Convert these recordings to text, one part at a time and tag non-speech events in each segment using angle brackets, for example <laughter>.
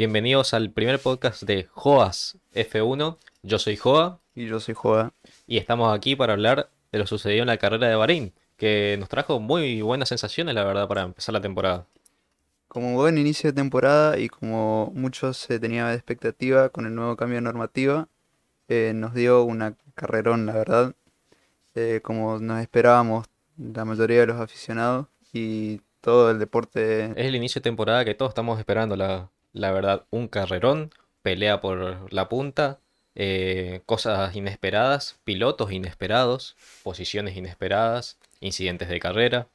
Bienvenidos al primer podcast de Joas F1. Yo soy Joa Y yo soy Joa. y estamos aquí para hablar de lo sucedido en la carrera de Bahrein, que nos trajo muy buenas sensaciones, la verdad, para empezar la temporada. Como buen inicio de temporada y como mucho se tenía de expectativa con el nuevo cambio de normativa, eh, nos dio una carrerón, la verdad, eh, como nos esperábamos la mayoría de los aficionados y todo el deporte. Es el inicio de temporada que todos estamos esperando, la, la verdad, un carrerón, pelea por la punta, eh, cosas inesperadas, pilotos inesperados, posiciones inesperadas, incidentes de carrera.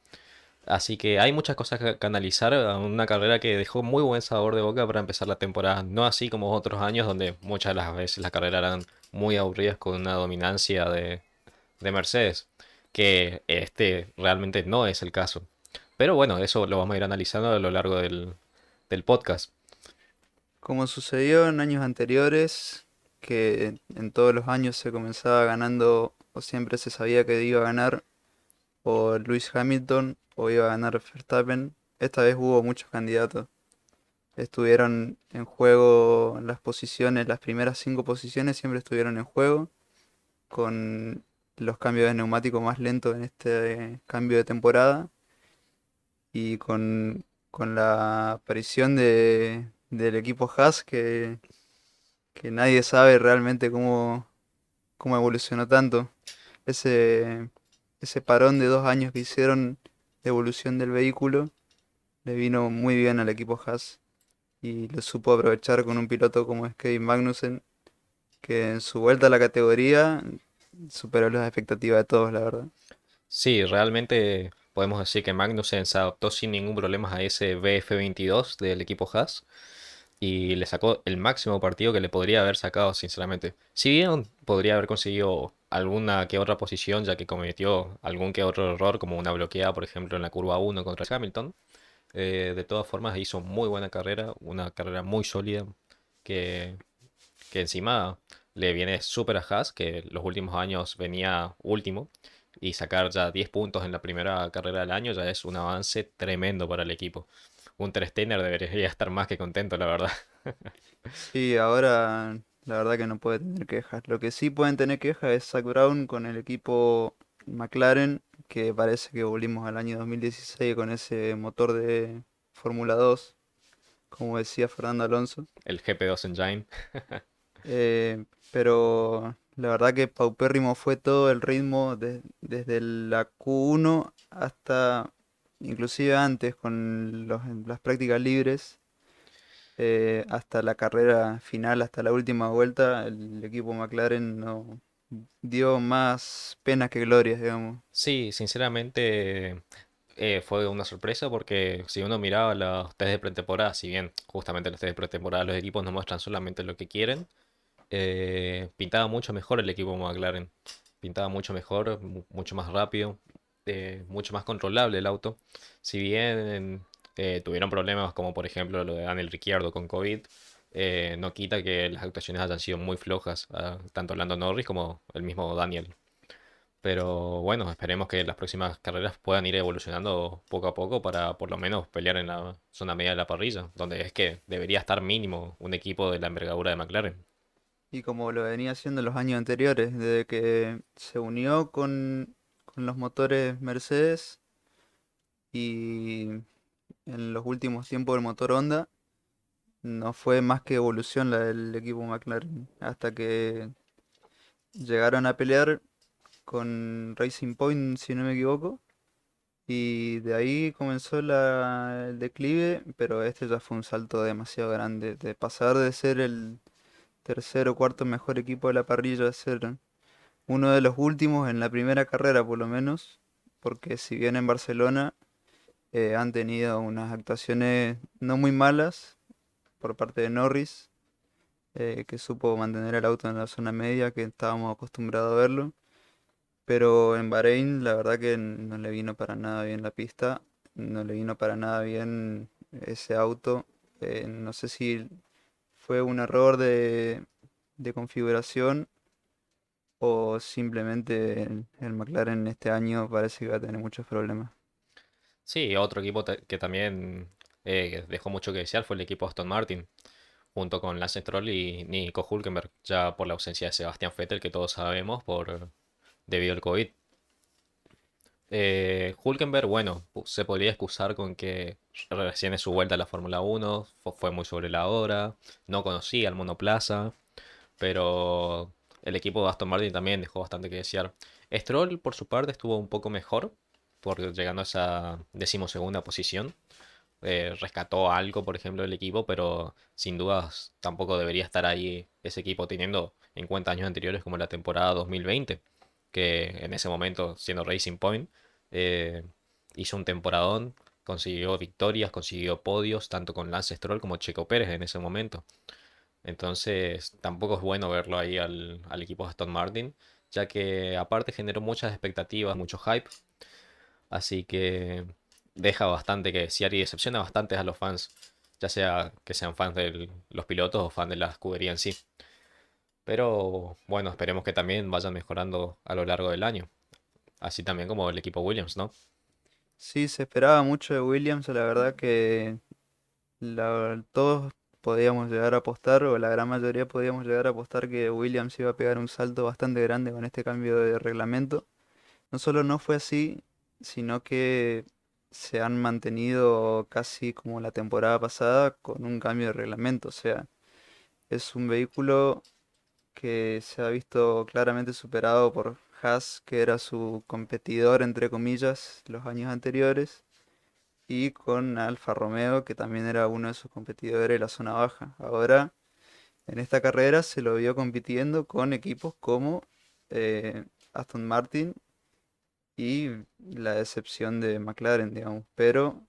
Así que hay muchas cosas que analizar, a una carrera que dejó muy buen sabor de boca para empezar la temporada, no así como otros años donde muchas de las veces las carreras eran muy aburridas con una dominancia de, de Mercedes, que este realmente no es el caso. Pero bueno, eso lo vamos a ir analizando a lo largo del, del podcast. Como sucedió en años anteriores, que en todos los años se comenzaba ganando o siempre se sabía que iba a ganar o Lewis Hamilton o iba a ganar Verstappen, esta vez hubo muchos candidatos. Estuvieron en juego las posiciones, las primeras cinco posiciones siempre estuvieron en juego, con los cambios de neumático más lentos en este cambio de temporada y con, con la aparición de, del equipo Haas que, que nadie sabe realmente cómo, cómo evolucionó tanto. Ese, ese parón de dos años que hicieron de evolución del vehículo le vino muy bien al equipo Haas y lo supo aprovechar con un piloto como es Kevin Magnussen, que en su vuelta a la categoría superó las expectativas de todos, la verdad. Sí, realmente podemos decir que Magnussen se adaptó sin ningún problema a ese BF22 del equipo Haas y le sacó el máximo partido que le podría haber sacado, sinceramente. Si bien podría haber conseguido alguna que otra posición, ya que cometió algún que otro error, como una bloqueada, por ejemplo, en la curva 1 contra Hamilton, eh, de todas formas hizo muy buena carrera, una carrera muy sólida, que, que encima le viene súper a Haas, que los últimos años venía último, y sacar ya 10 puntos en la primera carrera del año ya es un avance tremendo para el equipo. Gunter Steiner debería estar más que contento, la verdad. <laughs> Sí, ahora la verdad que no puede tener quejas. Lo que sí pueden tener quejas es Zak Brown con el equipo McLaren, que parece que volvimos al año 2016 con ese motor de Fórmula 2, como decía Fernando Alonso. El GP2 Engine. <laughs> Eh, pero la verdad que paupérrimo fue todo el ritmo de- desde la Q1 hasta inclusive antes con los- las prácticas libres eh, hasta la carrera final, hasta la última vuelta, el equipo McLaren no dio más penas que glorias, digamos. Sí, sinceramente eh, fue una sorpresa porque si uno miraba los test de pretemporada, si bien justamente los test de pretemporada los equipos no muestran solamente lo que quieren, eh, pintaba mucho mejor el equipo McLaren. Pintaba mucho mejor, mu- mucho más rápido, eh, mucho más controlable el auto. Si bien eh, tuvieron problemas como por ejemplo lo de Daniel Ricciardo con COVID, eh, no quita que las actuaciones hayan sido muy flojas, ah, tanto Lando Norris como el mismo Daniel. Pero bueno, esperemos que las próximas carreras puedan ir evolucionando poco a poco para por lo menos pelear en la zona media de la parrilla, donde es que debería estar mínimo un equipo de la envergadura de McLaren. Y como lo venía haciendo en los años anteriores, desde que se unió con, con los motores Mercedes y en los últimos tiempos el motor Honda, no fue más que evolución la del equipo McLaren, hasta que llegaron a pelear con Racing Point, si no me equivoco, y de ahí comenzó la- el declive, pero este ya fue un salto demasiado grande, de pasar de ser el tercer o cuarto mejor equipo de la parrilla a ser uno de los últimos en la primera carrera por lo menos, porque si bien en Barcelona eh, han tenido unas actuaciones no muy malas por parte de Norris, eh, que supo mantener el auto en la zona media, que estábamos acostumbrados a verlo. Pero en Bahrein la verdad que no le vino para nada bien la pista, no le vino para nada bien ese auto. Eh, no sé si fue un error de, de configuración o simplemente el, McLaren este año parece que va a tener muchos problemas. Sí, otro equipo que también eh, dejó mucho que desear fue el equipo Aston Martin. junto con Lance Stroll y Nico Hulkenberg, ya por la ausencia de Sebastián Vettel, que todos sabemos, por debido al COVID. Eh, Hulkenberg, bueno, se podría excusar con que recién es su vuelta a la Fórmula 1, fue muy sobre la hora, no conocía el monoplaza, pero el equipo de Aston Martin también dejó bastante que desear. Stroll, por su parte, estuvo un poco mejor, por llegando a esa decimosegunda posición. Eh, rescató algo, por ejemplo, del equipo, pero sin dudas tampoco debería estar ahí ese equipo teniendo en cuenta años anteriores como la temporada 2020 que en ese momento, siendo Racing Point, eh, hizo un temporadón, consiguió victorias, consiguió podios, tanto con Lance Stroll como Checo Pérez en ese momento. Entonces, tampoco es bueno verlo ahí al, equipo de Aston Martin, ya que aparte generó muchas expectativas, mucho hype. Así que deja bastante que desear y decepciona bastante a los fans, ya sea que sean fans de los pilotos o fans de la escudería en sí. Pero bueno, esperemos que también vayan mejorando a lo largo del año. Así también como el equipo Williams, ¿no? Sí, se esperaba mucho de Williams, la verdad que todos podíamos llegar a apostar, o la gran mayoría podíamos llegar a apostar que Williams iba a pegar un salto bastante grande con este cambio de reglamento. No solo no fue así, sino que se han mantenido casi como la temporada pasada con un cambio de reglamento. O sea, es un vehículo que se ha visto claramente superado por Haas, que era su competidor, entre comillas, los años anteriores, y con Alfa Romeo, que también era uno de sus competidores de la zona baja. Ahora, en esta carrera se lo vio compitiendo con equipos como eh, Aston Martin y la decepción de McLaren, digamos. Pero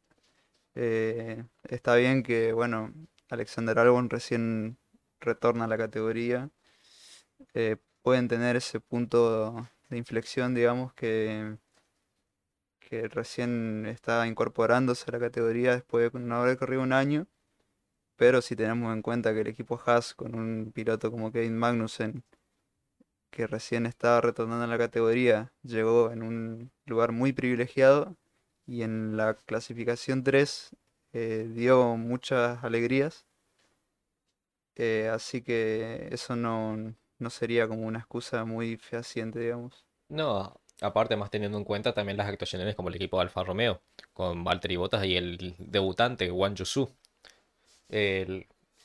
eh, está bien que, bueno, Alexander Albon recién retorna a la categoría eh, pueden tener ese punto de inflexión, digamos, que, que recién está incorporándose a la categoría después de no haber corrido un año. Pero si tenemos en cuenta que el equipo Haas, con un piloto como Kevin Magnussen, que recién estaba retornando a la categoría, llegó en un lugar muy privilegiado y en la clasificación 3 eh, dio muchas alegrías. Eh, así que eso no, no sería como una excusa muy fehaciente, digamos. No, aparte más teniendo en cuenta también las actuaciones como el equipo de Alfa Romeo, con Valtteri Bottas y el debutante Wang Yusu.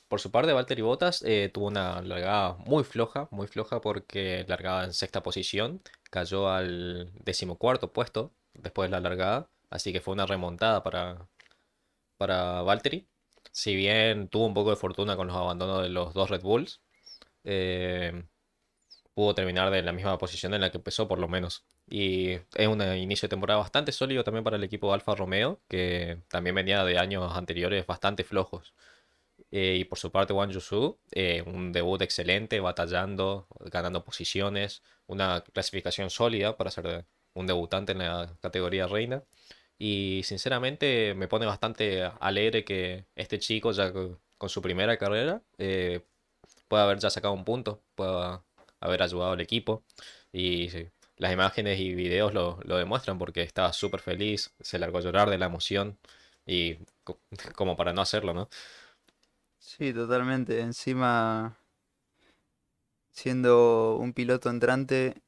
por su parte, Valtteri Bottas eh, tuvo una largada muy floja, muy floja porque largaba en sexta posición, cayó al decimocuarto puesto después de la largada, así que fue una remontada para, para Valtteri. Si bien tuvo un poco de fortuna con los abandonos de los dos Red Bulls, eh, pudo terminar de la misma posición en la que empezó por lo menos. Y es un inicio de temporada bastante sólido también para el equipo Alfa Romeo, que también venía de años anteriores bastante flojos. Eh, y por su parte, Wang Yusu, eh, un debut excelente, batallando, ganando posiciones, una clasificación sólida para ser un debutante en la categoría reina. Y sinceramente me pone bastante alegre que este chico, ya con su primera carrera, puede haber ya sacado un punto, puede haber ayudado al equipo. Y las imágenes y videos lo, demuestran porque estaba súper feliz, se largó a llorar de la emoción y <laughs> como para no hacerlo, ¿no? Sí, totalmente. Encima, siendo un piloto entrante,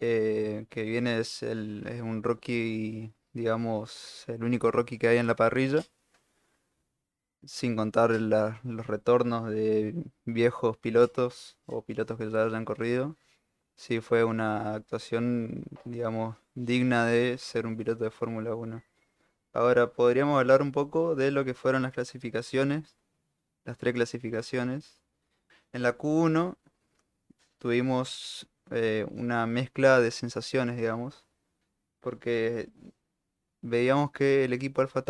eh, que viene es, el, es un Rocky, digamos, el único Rocky que hay en la parrilla sin contar los retornos de viejos pilotos o pilotos que ya hayan corrido. Sí, fue una actuación, digamos, digna de ser un piloto de Fórmula 1. Ahora podríamos hablar un poco de lo que fueron las clasificaciones, las tres clasificaciones. En la Q1 tuvimos eh, una mezcla de sensaciones, digamos, porque veíamos que el equipo Alfa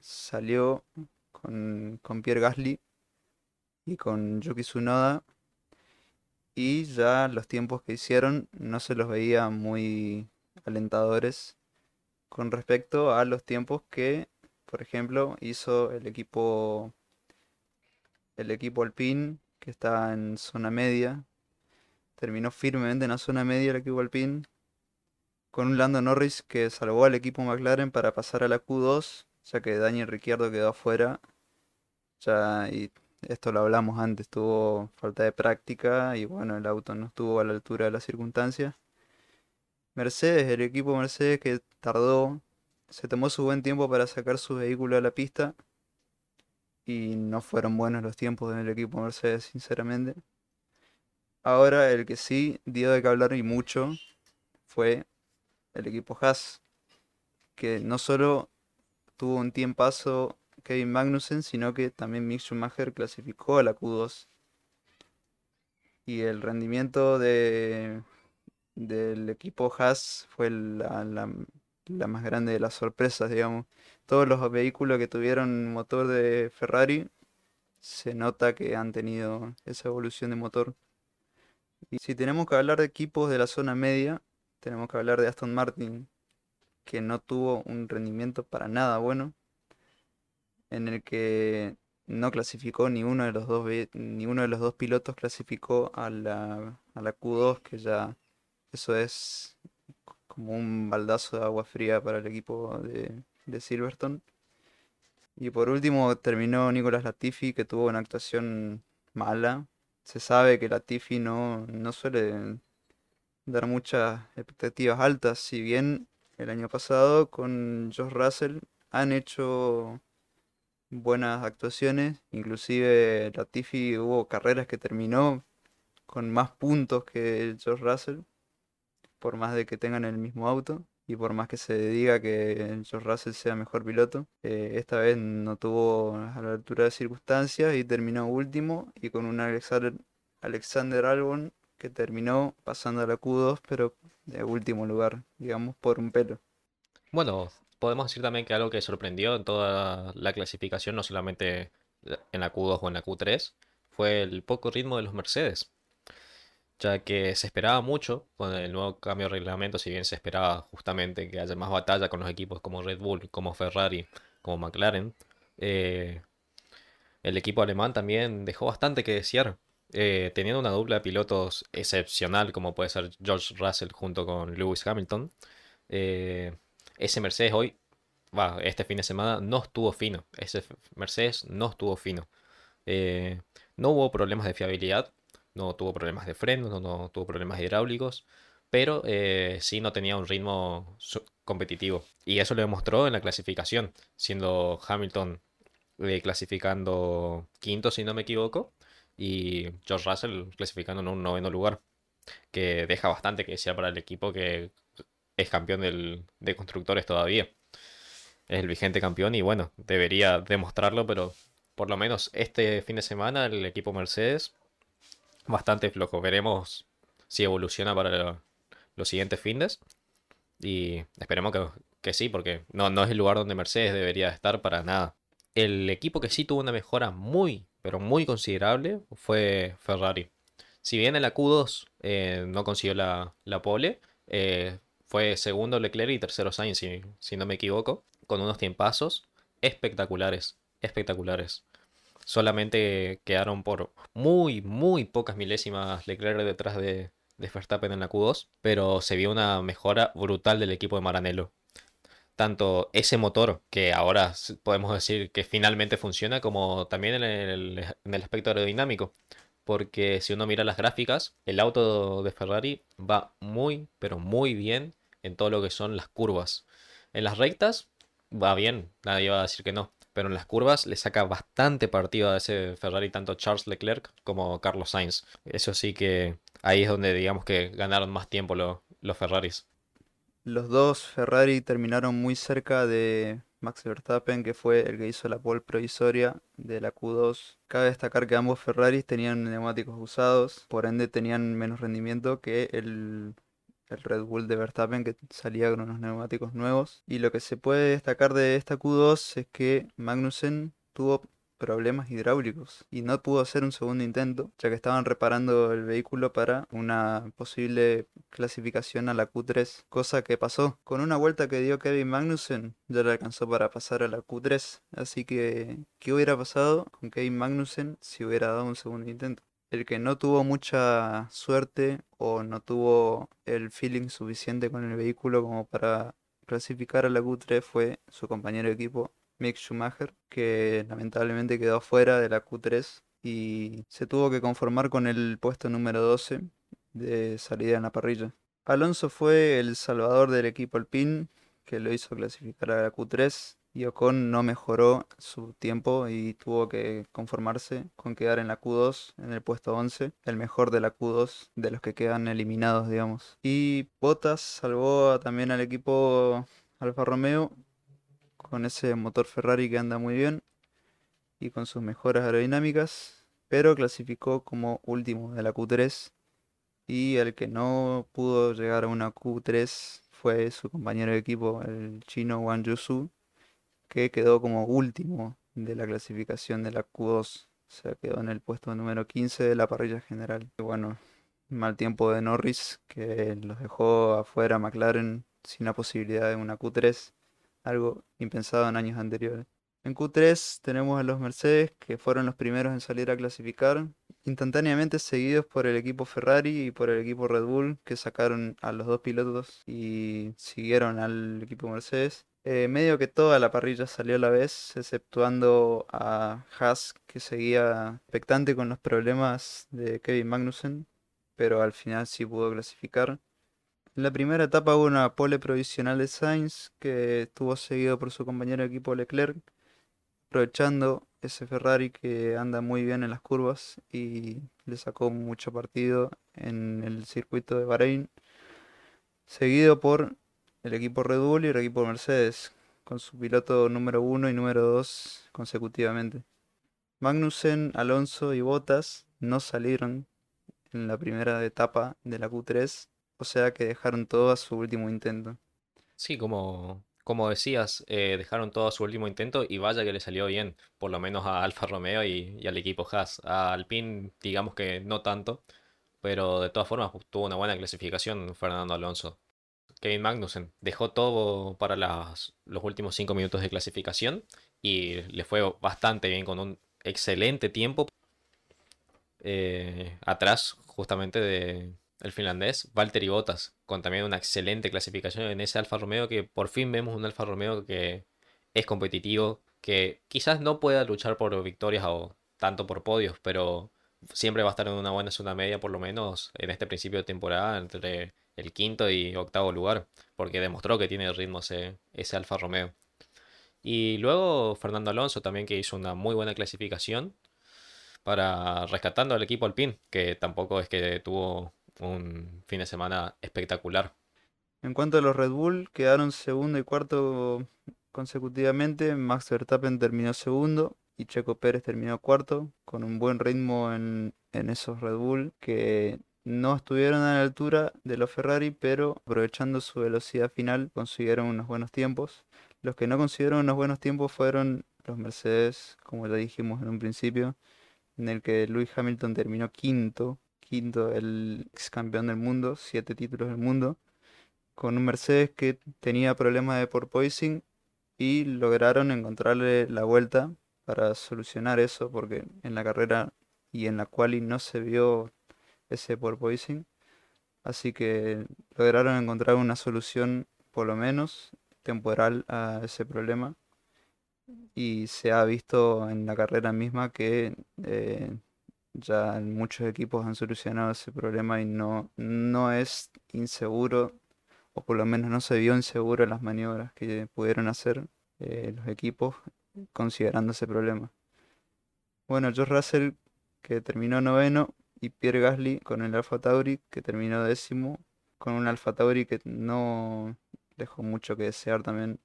salió con, Pierre Gasly y con Yuki Tsunoda. Y ya los tiempos que hicieron no se los veía muy alentadores con respecto a los tiempos que, por ejemplo, hizo el equipo el equipo Alpine, que está en zona media. Terminó firmemente en la zona media el equipo Alpine. Con un Lando Norris que salvó al equipo McLaren para pasar a la Q2, ya que Daniel Ricciardo quedó afuera ya y esto lo hablamos antes, tuvo falta de práctica y bueno, el auto no estuvo a la altura de las circunstancias. Mercedes, el equipo Mercedes que tardó, se tomó su buen tiempo para sacar su vehículo a la pista y no fueron buenos los tiempos del equipo Mercedes, sinceramente. Ahora el que sí dio de que hablar y mucho fue el equipo Haas, que no solo tuvo un tiempazo Kevin Magnussen, sino que también Mick Schumacher clasificó a la Q2. Y el rendimiento de, del equipo Haas fue la, la más grande de las sorpresas, digamos. Todos los vehículos que tuvieron motor de Ferrari se nota que han tenido esa evolución de motor. Y si tenemos que hablar de equipos de la zona media, tenemos que hablar de Aston Martin, que no tuvo un rendimiento para nada bueno, en el que no clasificó ni uno de los dos ni uno de los dos pilotos clasificó a la, a la Q2, que ya eso es como un baldazo de agua fría para el equipo de, de Silverstone. Y por último terminó Nicolas Latifi, que tuvo una actuación mala. Se sabe que Latifi no, no suele dar muchas expectativas altas, si bien el año pasado con Josh Russell han hecho buenas actuaciones, inclusive Latifi hubo carreras que terminó con más puntos que Josh Russell, por más de que tengan el mismo auto y por más que se diga que George Russell sea mejor piloto, eh, esta vez no tuvo a la altura de circunstancias y terminó último y con un Alexander, Alexander Albon que terminó pasando a la Q2 pero de último lugar, digamos por un pelo. Bueno, podemos decir también que algo que sorprendió en toda la clasificación, no solamente en la Q2 o en la Q3, fue el poco ritmo de los Mercedes ya que se esperaba mucho con el nuevo cambio de reglamento, si bien se esperaba justamente que haya más batalla con los equipos como Red Bull, como Ferrari, como McLaren, eh, el equipo alemán también dejó bastante que desear, eh, teniendo una dupla de pilotos excepcional como puede ser George Russell junto con Lewis Hamilton. Eh, ese Mercedes hoy, este fin de semana no estuvo fino, ese Mercedes no estuvo fino. no hubo problemas de fiabilidad, no tuvo problemas de freno, no, tuvo problemas hidráulicos, pero eh, sí no tenía un ritmo competitivo. Y eso lo demostró en la clasificación, siendo Hamilton eh, clasificando quinto, si no me equivoco, y George Russell clasificando en un noveno lugar, que deja bastante que desear para el equipo que es campeón de constructores todavía. Es el vigente campeón y bueno, debería demostrarlo, pero por lo menos este fin de semana el equipo Mercedes bastante flojo. Veremos si evoluciona para los siguientes fines. Y esperemos que, sí, porque no, no es el lugar donde Mercedes debería estar para nada. El equipo que sí tuvo una mejora muy, pero muy considerable fue Ferrari. Si bien en la Q2 eh, no consiguió la, la pole, eh, fue segundo Leclerc y tercero Sainz, si, no me equivoco, con unos tiempazos espectaculares, espectaculares solamente quedaron por muy, muy pocas milésimas Leclerc detrás de, Verstappen en la Q2, pero se vio una mejora brutal del equipo de Maranello. Tanto ese motor, que ahora podemos decir que finalmente funciona, como también en el, en el aspecto aerodinámico. Porque si uno mira las gráficas, el auto de Ferrari va muy, pero muy bien en todo lo que son las curvas. En las rectas va bien, nadie va a decir que no pero en las curvas le saca bastante partido a ese Ferrari tanto Charles Leclerc como Carlos Sainz. Eso sí que ahí es donde digamos que ganaron más tiempo los Ferraris. Los dos Ferrari terminaron muy cerca de Max Verstappen, que fue el que hizo la pole provisoria de la Q2. Cabe destacar que ambos Ferraris tenían neumáticos usados, por ende tenían menos rendimiento que el el Red Bull de Verstappen que salía con unos neumáticos nuevos. Y lo que se puede destacar de esta Q2 es que Magnussen tuvo problemas hidráulicos y no pudo hacer un segundo intento, ya que estaban reparando el vehículo para una posible clasificación a la Q3, cosa que pasó. Con una vuelta que dio Kevin Magnussen ya le alcanzó para pasar a la Q3, así que ¿qué hubiera pasado con Kevin Magnussen si hubiera dado un segundo intento? El que no tuvo mucha suerte o no tuvo el feeling suficiente con el vehículo como para clasificar a la Q3 fue su compañero de equipo Mick Schumacher, que lamentablemente quedó fuera de la Q3 y se tuvo que conformar con el puesto número 12 de salida en la parrilla. Alonso fue el salvador del equipo Alpine, que lo hizo clasificar a la Q3 y Ocon no mejoró su tiempo y tuvo que conformarse con quedar en la Q2 en el puesto 11, el mejor de la Q2 de los que quedan eliminados, digamos. Y Bottas salvó también al equipo Alfa Romeo con ese motor Ferrari que anda muy bien y con sus mejoras aerodinámicas, pero clasificó como último de la Q3 y el que no pudo llegar a una Q3 fue su compañero de equipo, el chino Wang Yusu, que quedó como último de la clasificación de la Q2. O sea, quedó en el puesto número 15 de la parrilla general. Bueno, mal tiempo de Norris, que los dejó afuera McLaren sin la posibilidad de una Q3, algo impensado en años anteriores. En Q3 tenemos a los Mercedes, que fueron los primeros en salir a clasificar, instantáneamente seguidos por el equipo Ferrari y por el equipo Red Bull, que sacaron a los dos pilotos y siguieron al equipo Mercedes. Eh, medio que toda la parrilla salió a la vez, exceptuando a Haas, que seguía expectante con los problemas de Kevin Magnussen, pero al final sí pudo clasificar. En la primera etapa hubo una pole provisional de Sainz, que estuvo seguido por su compañero de equipo Leclerc, aprovechando ese Ferrari que anda muy bien en las curvas y le sacó mucho partido en el circuito de Bahrein, seguido por el equipo Red Bull y el equipo Mercedes, con su piloto número 1 y número 2 consecutivamente. Magnussen, Alonso y Bottas no salieron en la primera etapa de la Q3, o sea que dejaron todo a su último intento. Sí, como, como decías, eh, dejaron todo a su último intento y vaya que le salió bien, por lo menos a Alfa Romeo y, al equipo Haas. A Alpine, digamos que no tanto, pero de todas formas tuvo una buena clasificación Fernando Alonso. Kevin Magnussen dejó todo para los últimos cinco minutos de clasificación y le fue bastante bien con un excelente tiempo. Eh, atrás, justamente de el finlandés Valtteri Bottas, con también una excelente clasificación en ese Alfa Romeo que por fin vemos un Alfa Romeo que es competitivo, que quizás no pueda luchar por victorias o tanto por podios, pero siempre va a estar en una buena zona media por lo menos en este principio de temporada entre el quinto y octavo lugar, porque demostró que tiene ritmo ese, ese Alfa Romeo. Y luego Fernando Alonso también que hizo una muy buena clasificación para rescatando al equipo Alpine, que tampoco es que tuvo un fin de semana espectacular. En cuanto a los Red Bull, quedaron segundo y cuarto consecutivamente. Max Verstappen terminó segundo y Checo Pérez terminó cuarto, con un buen ritmo en, en esos Red Bull que no estuvieron a la altura de los Ferrari, pero aprovechando su velocidad final consiguieron unos buenos tiempos. Los que no consiguieron unos buenos tiempos fueron los Mercedes, como ya dijimos en un principio, en el que Lewis Hamilton terminó quinto, quinto el ex campeón del mundo, siete títulos del mundo, con un Mercedes que tenía problemas de porpoising y lograron encontrarle la vuelta para solucionar eso, porque en la carrera y en la quali no se vio ese porpoising. Así que lograron encontrar una solución, por lo menos temporal, a ese problema. Y se ha visto en la carrera misma que eh, ya muchos equipos han solucionado ese problema y no, no es inseguro, o por lo menos no se vio inseguro en las maniobras que pudieron hacer eh, los equipos considerando ese problema. Bueno, George Russell, que terminó noveno, y Pierre Gasly con el Alfa Tauri que terminó décimo, con un Alfa Tauri que no dejó mucho que desear también.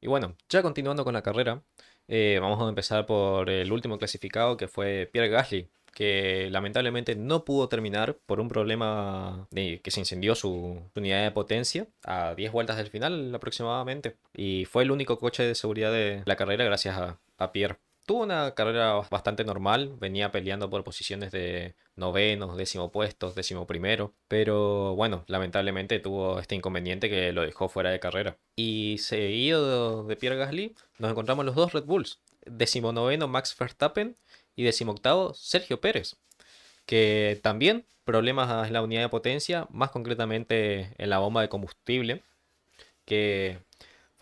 Y bueno, ya continuando con la carrera, eh, vamos a empezar por el último clasificado que fue Pierre Gasly, que lamentablemente no pudo terminar por un problema que se incendió su, unidad de potencia a 10 vueltas del final aproximadamente. Y fue el único coche de seguridad de la carrera gracias a Pierre. Tuvo una carrera bastante normal, venía peleando por posiciones de noveno, décimo puestos, décimo primero, pero bueno, lamentablemente tuvo este inconveniente que lo dejó fuera de carrera. Y seguido de Pierre Gasly, nos encontramos los dos Red Bulls, décimo noveno Max Verstappen y décimo octavo Sergio Pérez, que también problemas en la unidad de potencia, más concretamente en la bomba de combustible, que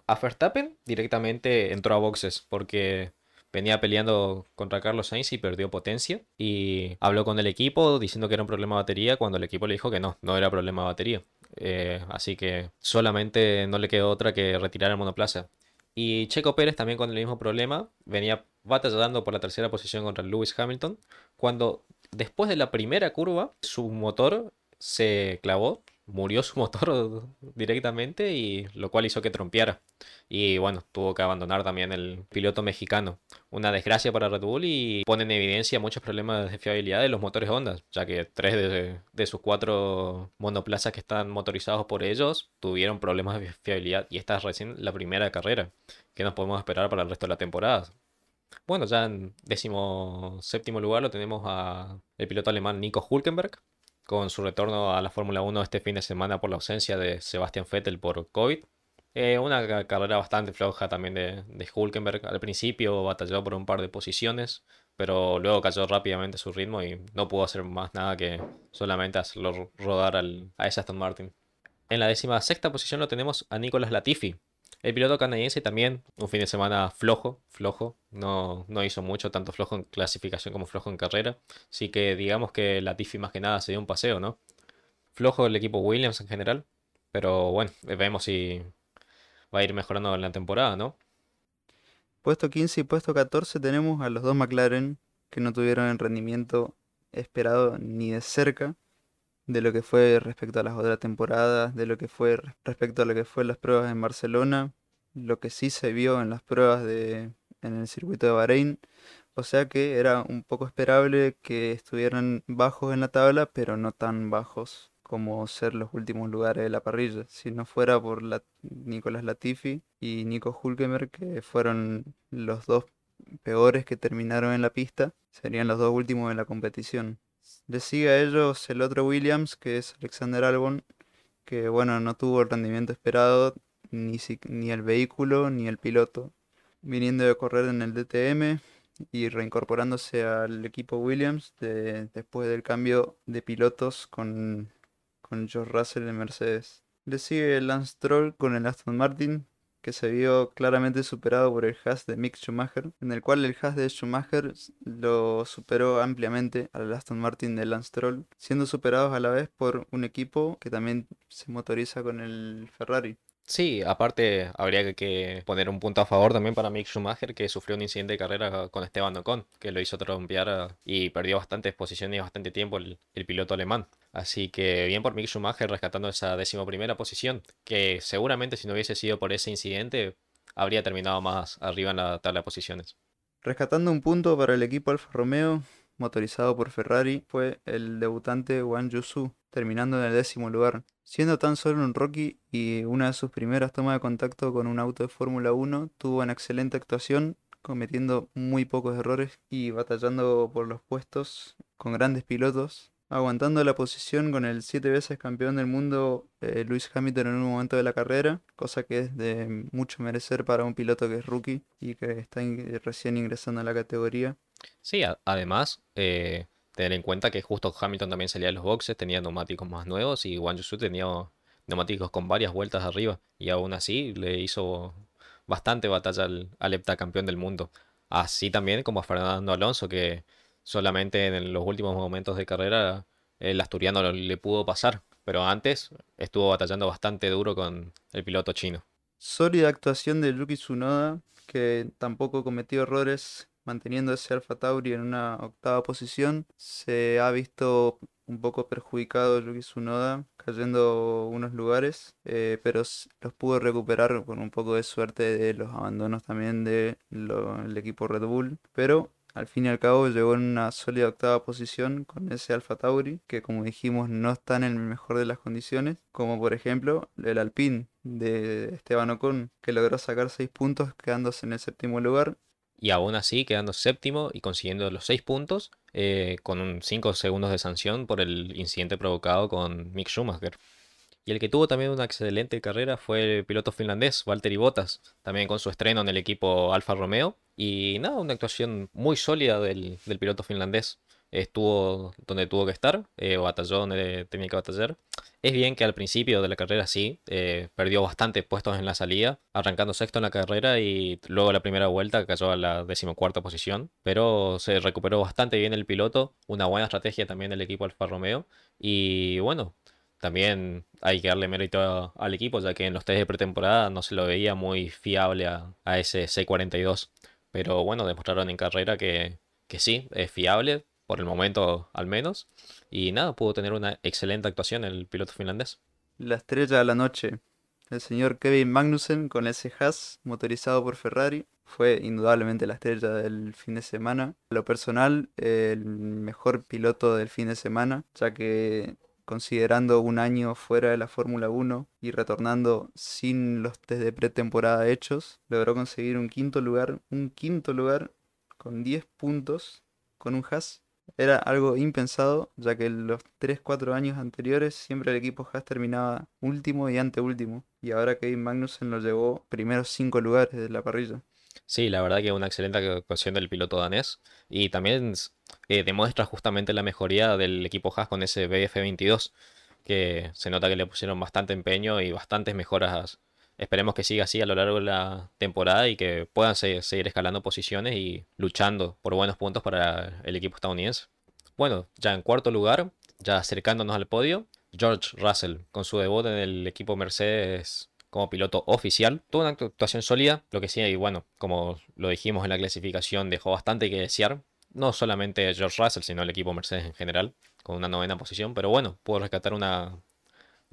a Verstappen directamente entró a boxes porque venía peleando contra Carlos Sainz y perdió potencia. Y habló con el equipo diciendo que era un problema de batería cuando el equipo le dijo que no, no era problema de batería. Eh, así que solamente no le quedó otra que retirar el monoplaza. Y Checo Pérez también con el mismo problema, venía batallando por la tercera posición contra Lewis Hamilton, cuando después de la primera curva su motor se clavó murió su motor <laughs> directamente y lo cual hizo que trompeara. Y bueno, tuvo que abandonar también el piloto mexicano. Una desgracia para Red Bull y pone en evidencia muchos problemas de fiabilidad de los motores Honda, ya que tres de, sus cuatro monoplazas que están motorizados por ellos tuvieron problemas de fiabilidad y esta es recién la primera carrera. que nos podemos esperar para el resto de la temporada? Bueno, ya en décimo séptimo lugar lo tenemos a el piloto alemán Nico Hulkenberg, con su retorno a la Fórmula 1 este fin de semana por la ausencia de Sebastian Vettel por COVID. Eh, una carrera bastante floja también de, de, Hulkenberg. Al principio batalló por un par de posiciones, pero luego cayó rápidamente su ritmo y no pudo hacer más nada que solamente hacerlo rodar al, a ese Aston Martin. En la décima sexta posición lo tenemos a Nicolas Latifi, el piloto canadiense también, un fin de semana flojo, flojo, no, no hizo mucho, tanto flojo en clasificación como flojo en carrera. Así que digamos que la Latifi más que nada se dio un paseo, ¿no? Flojo el equipo Williams en general, pero bueno, vemos si va a ir mejorando en la temporada, ¿no? Puesto 15 y puesto 14 tenemos a los dos McLaren que no tuvieron el rendimiento esperado ni de cerca de lo que fue respecto a las otras temporadas, de lo que fue respecto a lo que fue las pruebas en Barcelona, lo que sí se vio en las pruebas de en el circuito de Bahrein, o sea que era un poco esperable que estuvieran bajos en la tabla, pero no tan bajos como ser los últimos lugares de la parrilla. Si no fuera por la, Nicolás Latifi y Nico Hulkenberg, que fueron los dos peores que terminaron en la pista, serían los dos últimos en la competición. Le sigue a ellos el otro Williams, que es Alexander Albon, que bueno, no tuvo el rendimiento esperado, ni, ni el vehículo ni el piloto. Viniendo de correr en el DTM y reincorporándose al equipo Williams después del cambio de pilotos con, con George Russell en Mercedes. Le sigue Lance Troll con el Aston Martin, que se vio claramente superado por el Haas de Mick Schumacher, en el cual el Haas de Schumacher lo superó ampliamente al Aston Martin de Lance Stroll, siendo superados a la vez por un equipo que también se motoriza con el Ferrari. Sí, aparte habría que poner un punto a favor también para Mick Schumacher que sufrió un incidente de carrera con Esteban Ocon, que lo hizo trompear y perdió bastantes posiciones y bastante tiempo el, piloto alemán. Así que bien por Mick Schumacher rescatando esa decimoprimera posición, que seguramente si no hubiese sido por ese incidente habría terminado más arriba en la tabla de posiciones. Rescatando un punto para el equipo Alfa Romeo, motorizado por Ferrari, fue el debutante Wang Yusu, terminando en el décimo lugar. Siendo tan solo un rookie y una de sus primeras tomas de contacto con un auto de Fórmula 1, tuvo una excelente actuación, cometiendo muy pocos errores y batallando por los puestos con grandes pilotos, aguantando la posición con el siete veces campeón del mundo eh, Luis Hamilton en un momento de la carrera, cosa que es de mucho merecer para un piloto que es rookie y que está recién ingresando a la categoría. Sí, además, eh, tener en cuenta que justo Hamilton también salía de los boxes, tenía neumáticos más nuevos y Wang Yusu tenía neumáticos con varias vueltas arriba y aún así le hizo bastante batalla al, al heptacampeón del mundo. Así también como a Fernando Alonso que solamente en los últimos momentos de carrera el asturiano le pudo pasar, pero antes estuvo batallando bastante duro con el piloto chino. Sólida actuación de Yuki Tsunoda, que tampoco cometió errores manteniendo ese Alfa Tauri en una octava posición. Se ha visto un poco perjudicado Yuki Tsunoda, cayendo unos lugares, eh, pero los pudo recuperar con un poco de suerte de los abandonos también del equipo Red Bull. Pero al fin y al cabo llegó en una sólida octava posición con ese Alfa Tauri, que como dijimos no está en el mejor de las condiciones, como por ejemplo el Alpine de Esteban Ocon, que logró sacar 6 puntos quedándose en el séptimo lugar y aún así quedando séptimo y consiguiendo los 6 puntos eh, con 5 segundos de sanción por el incidente provocado con Mick Schumacher. Y el que tuvo también una excelente carrera fue el piloto finlandés, Valtteri Bottas, también con su estreno en el equipo Alfa Romeo. Y nada, una actuación muy sólida del, del piloto finlandés estuvo donde tuvo que estar, eh, batalló donde tenía que batallar. Es bien que al principio de la carrera sí, eh, perdió bastantes puestos en la salida, arrancando sexto en la carrera y luego la primera vuelta cayó a la decimocuarta posición, pero se recuperó bastante bien el piloto, una buena estrategia también del equipo Alfa Romeo y bueno, también hay que darle mérito al equipo, ya que en los test de pretemporada no se lo veía muy fiable a, a ese C42. Pero bueno, demostraron en carrera que, que sí, es fiable, por el momento al menos. Y nada, pudo tener una excelente actuación el piloto finlandés. La estrella de la noche, el señor Kevin Magnussen con ese Haas motorizado por Ferrari, fue indudablemente la estrella del fin de semana. A lo personal, el mejor piloto del fin de semana, ya que considerando un año fuera de la Fórmula 1 y retornando sin los test de pretemporada hechos, logró conseguir un quinto lugar, un quinto lugar con 10 puntos con un Haas era algo impensado, ya que los 3-4 años anteriores siempre el equipo Haas terminaba último y anteúltimo. Y ahora Kevin Magnussen lo llevó primeros 5 lugares de la parrilla. Sí, la verdad que una excelente actuación del piloto danés. Y también eh, demuestra justamente la mejoría del equipo Haas con ese BF22. Que se nota que le pusieron bastante empeño y bastantes mejoras Esperemos que siga así a lo largo de la temporada y que puedan seguir escalando posiciones y luchando por buenos puntos para el equipo estadounidense. Bueno, ya en cuarto lugar, ya acercándonos al podio, George Russell con su debut en el equipo Mercedes como piloto oficial. Tuvo una actuación sólida, lo que sí, y bueno, como lo dijimos en la clasificación, dejó bastante que desear. No solamente George Russell, sino el equipo Mercedes en general, con una novena posición, pero bueno, pudo rescatar una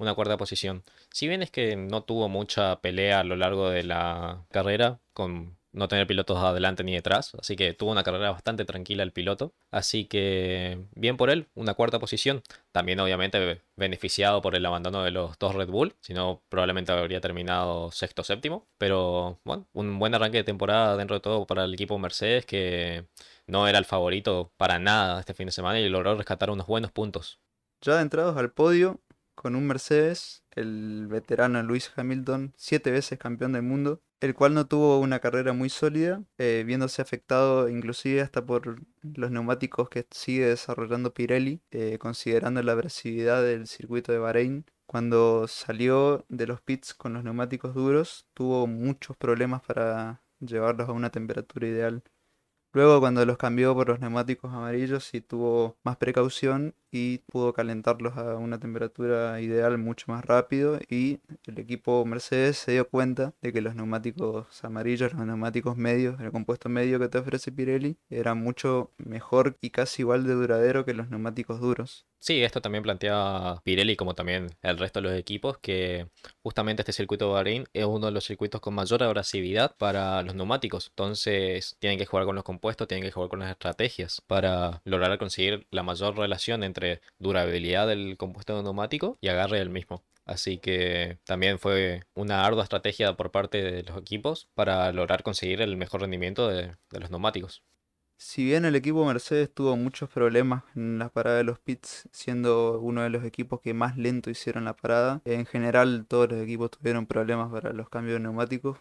una cuarta posición. Si bien es que no tuvo mucha pelea a lo largo de la carrera, con no tener pilotos adelante ni detrás, así que tuvo una carrera bastante tranquila el piloto, así que bien por él, una cuarta posición, también obviamente beneficiado por el abandono de los dos Red Bull, si no probablemente habría terminado sexto séptimo, pero bueno, un buen arranque de temporada dentro de todo para el equipo Mercedes que no era el favorito para nada este fin de semana y logró rescatar unos buenos puntos. Ya entrados al podio, con un Mercedes, el veterano Luis Hamilton, siete veces campeón del mundo, el cual no tuvo una carrera muy sólida, eh, viéndose afectado inclusive hasta por los neumáticos que sigue desarrollando Pirelli, eh, considerando la agresividad del circuito de Bahrein. Cuando salió de los pits con los neumáticos duros, tuvo muchos problemas para llevarlos a una temperatura ideal. Luego cuando los cambió por los neumáticos amarillos sí tuvo más precaución y pudo calentarlos a una temperatura ideal mucho más rápido y el equipo Mercedes se dio cuenta de que los neumáticos amarillos, los neumáticos medios, el compuesto medio que te ofrece Pirelli era mucho mejor y casi igual de duradero que los neumáticos duros. Sí, esto también plantea Pirelli como también el resto de los equipos que justamente este circuito de Bahrein es uno de los circuitos con mayor abrasividad para los neumáticos. Entonces tienen que jugar con los compuestos, tienen que jugar con las estrategias para lograr conseguir la mayor relación entre durabilidad del compuesto neumático y agarre del mismo. Así que también fue una ardua estrategia por parte de los equipos para lograr conseguir el mejor rendimiento de, de los neumáticos. Si bien el equipo Mercedes tuvo muchos problemas en la parada de los pits, siendo uno de los equipos que más lento hicieron la parada, en general todos los equipos tuvieron problemas para los cambios de neumáticos,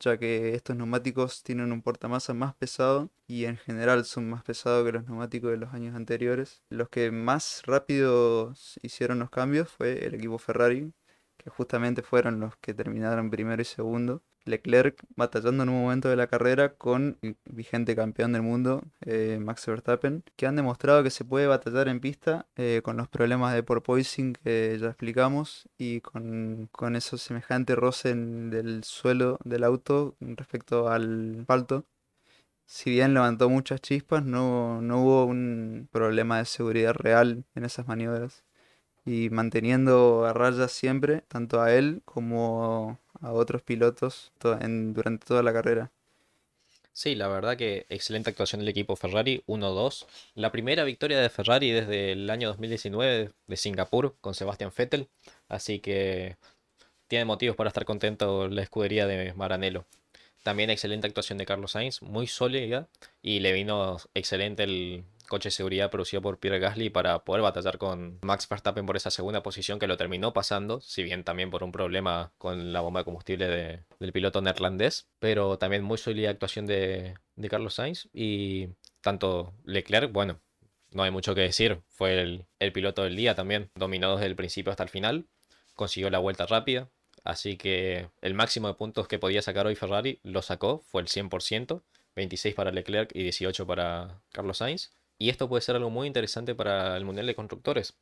ya que estos neumáticos tienen un portamasa más pesado y en general son más pesados que los neumáticos de los años anteriores. Los que más rápido hicieron los cambios fue el equipo Ferrari, que justamente fueron los que terminaron primero y segundo. Leclerc batallando en un momento de la carrera con el vigente campeón del mundo, eh, Max Verstappen, que han demostrado que se puede batallar en pista eh, con los problemas de porpoising que ya explicamos y con, con eso semejante roce del suelo del auto respecto al asfalto. Si bien levantó muchas chispas, no, no hubo un problema de seguridad real en esas maniobras y manteniendo a raya siempre, tanto a él como a otros pilotos durante toda la carrera. Sí, la verdad que excelente actuación del equipo Ferrari 1-2. La primera victoria de Ferrari desde el año 2019 de Singapur con Sebastian Vettel. Así que tiene motivos para estar contento la escudería de Maranello. También excelente actuación de Carlos Sainz, muy sólida y le vino excelente el coche de seguridad producido por Pierre Gasly para poder batallar con Max Verstappen por esa segunda posición que lo terminó pasando, si bien también por un problema con la bomba de combustible del piloto neerlandés, pero también muy sólida actuación de, de Carlos Sainz y tanto Leclerc, bueno, no hay mucho que decir, fue el, el piloto del día también, dominó desde el principio hasta el final, consiguió la vuelta rápida, así que el máximo de puntos que podía sacar hoy Ferrari lo sacó, fue el 100%, 26 para Leclerc y 18 para Carlos Sainz. Y esto puede ser algo muy interesante para el Mundial de Constructores,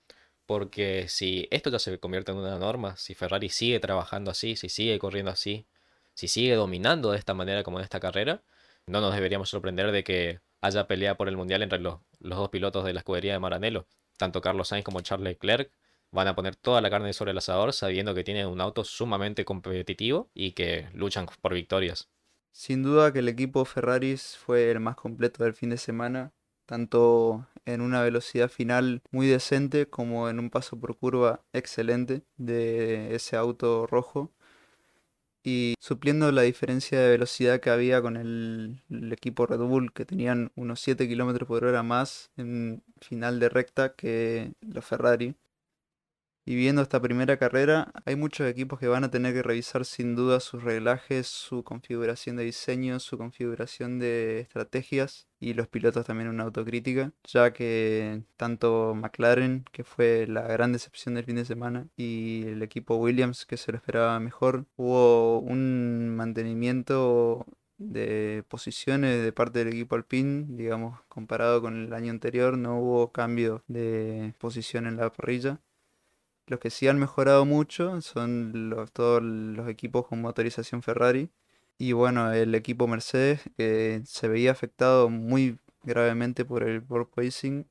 porque si esto ya se convierte en una norma, si Ferrari sigue trabajando así, si sigue corriendo así, si sigue dominando de esta manera como en esta carrera, no nos deberíamos sorprender de que haya pelea por el Mundial entre los, los dos pilotos de la escudería de Maranello. Tanto Carlos Sainz como Charles Leclerc van a poner toda la carne sobre el asador sabiendo que tienen un auto sumamente competitivo y que luchan por victorias. Sin duda que el equipo Ferraris fue el más completo del fin de semana, tanto en una velocidad final muy decente como en un paso por curva excelente de ese auto rojo. Y supliendo la diferencia de velocidad que había con el, equipo Red Bull que tenían unos 7 km por hora más en final de recta que los Ferrari y viendo esta primera carrera, hay muchos equipos que van a tener que revisar sin duda sus reglajes, su configuración de diseño, su configuración de estrategias y los pilotos también una autocrítica, ya que tanto McLaren, que fue la gran decepción del fin de semana, y el equipo Williams, que se lo esperaba mejor, hubo un mantenimiento de posiciones de parte del equipo Alpine, digamos, comparado con el año anterior, no hubo cambio de posición en la parrilla. Los que sí han mejorado mucho son los, todos los equipos con motorización Ferrari. Y bueno, el equipo Mercedes que se veía afectado muy gravemente por el porpoising.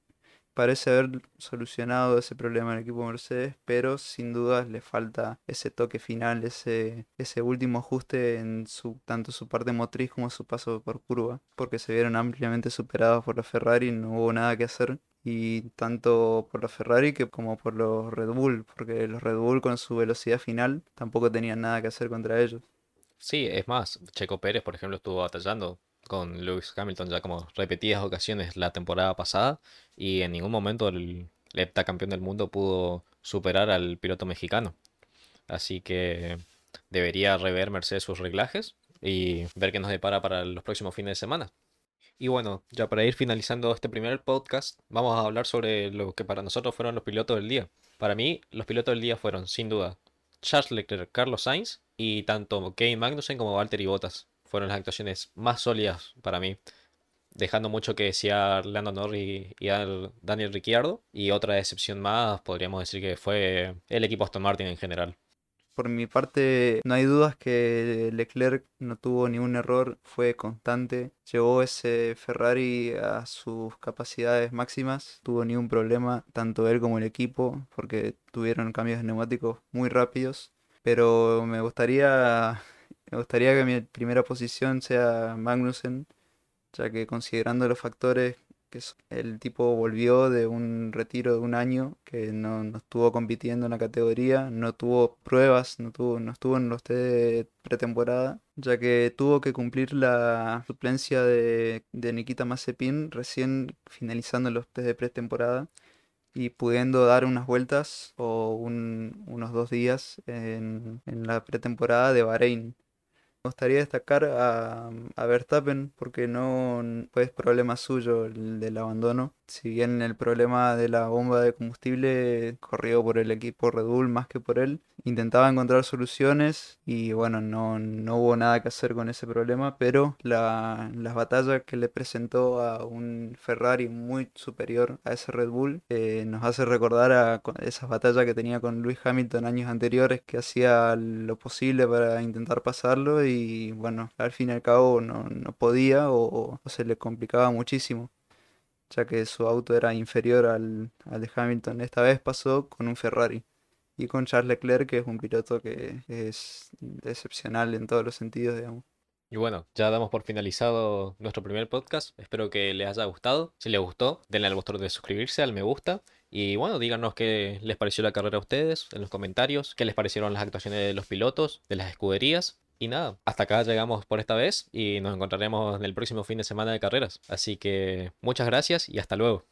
Parece haber solucionado ese problema el equipo Mercedes, pero sin duda le falta ese toque final, ese, ese último ajuste en su, tanto su parte motriz como su paso por curva, porque se vieron ampliamente superados por los Ferrari, no hubo nada que hacer y tanto por los Ferrari que como por los Red Bull, porque los Red Bull con su velocidad final tampoco tenían nada que hacer contra ellos. Sí, es más, Checo Pérez, por ejemplo, estuvo batallando con Lewis Hamilton ya como repetidas ocasiones la temporada pasada y en ningún momento el heptacampeón del mundo pudo superar al piloto mexicano. Así que debería rever Mercedes sus reglajes y ver qué nos depara para los próximos fines de semana. Y bueno, ya para ir finalizando este primer podcast, vamos a hablar sobre lo que para nosotros fueron los pilotos del día. Para mí, los pilotos del día fueron, sin duda, Charles Leclerc, Carlos Sainz y tanto Kevin Magnussen como Valtteri Bottas. Fueron las actuaciones más sólidas para mí, dejando mucho que decía Lando Norris y Daniel Ricciardo. Y otra excepción más, podríamos decir que fue el equipo Aston Martin en general. Por mi parte, no hay dudas que Leclerc no tuvo ningún error, fue constante, llevó ese Ferrari a sus capacidades máximas, tuvo ningún problema, tanto él como el equipo, porque tuvieron cambios de neumáticos muy rápidos. Pero me gustaría, me gustaría que mi primera posición sea Magnussen, ya que considerando los factores que el tipo volvió de un retiro de un año que no, estuvo compitiendo en la categoría, no tuvo pruebas, no, tuvo, no estuvo en los test de pretemporada, ya que tuvo que cumplir la suplencia de, de Nikita Mazepin recién finalizando los test de pretemporada y pudiendo dar unas vueltas o unos dos días en, en la pretemporada de Bahrein. Me gustaría destacar a, a Verstappen porque no es problema suyo el del abandono. Si bien el problema de la bomba de combustible corrió por el equipo Red Bull más que por él, intentaba encontrar soluciones y bueno, no, no hubo nada que hacer con ese problema, pero la, las batallas que le presentó a un Ferrari muy superior a ese Red Bull eh, nos hace recordar a esas batallas que tenía con Luis Hamilton años anteriores que hacía lo posible para intentar pasarlo y bueno, al fin y al cabo no, podía o, se le complicaba muchísimo, ya que su auto era inferior al, al de Hamilton. Esta vez pasó con un Ferrari y con Charles Leclerc, que es un piloto que es excepcional en todos los sentidos, digamos. Y bueno, ya damos por finalizado nuestro primer podcast. Espero que les haya gustado. Si les gustó, denle al botón de suscribirse, al me gusta. Y bueno, díganos qué les pareció la carrera a ustedes en los comentarios, qué les parecieron las actuaciones de los pilotos, de las escuderías. Y nada, hasta acá llegamos por esta vez y nos encontraremos en el próximo fin de semana de carreras. Así que muchas gracias y hasta luego.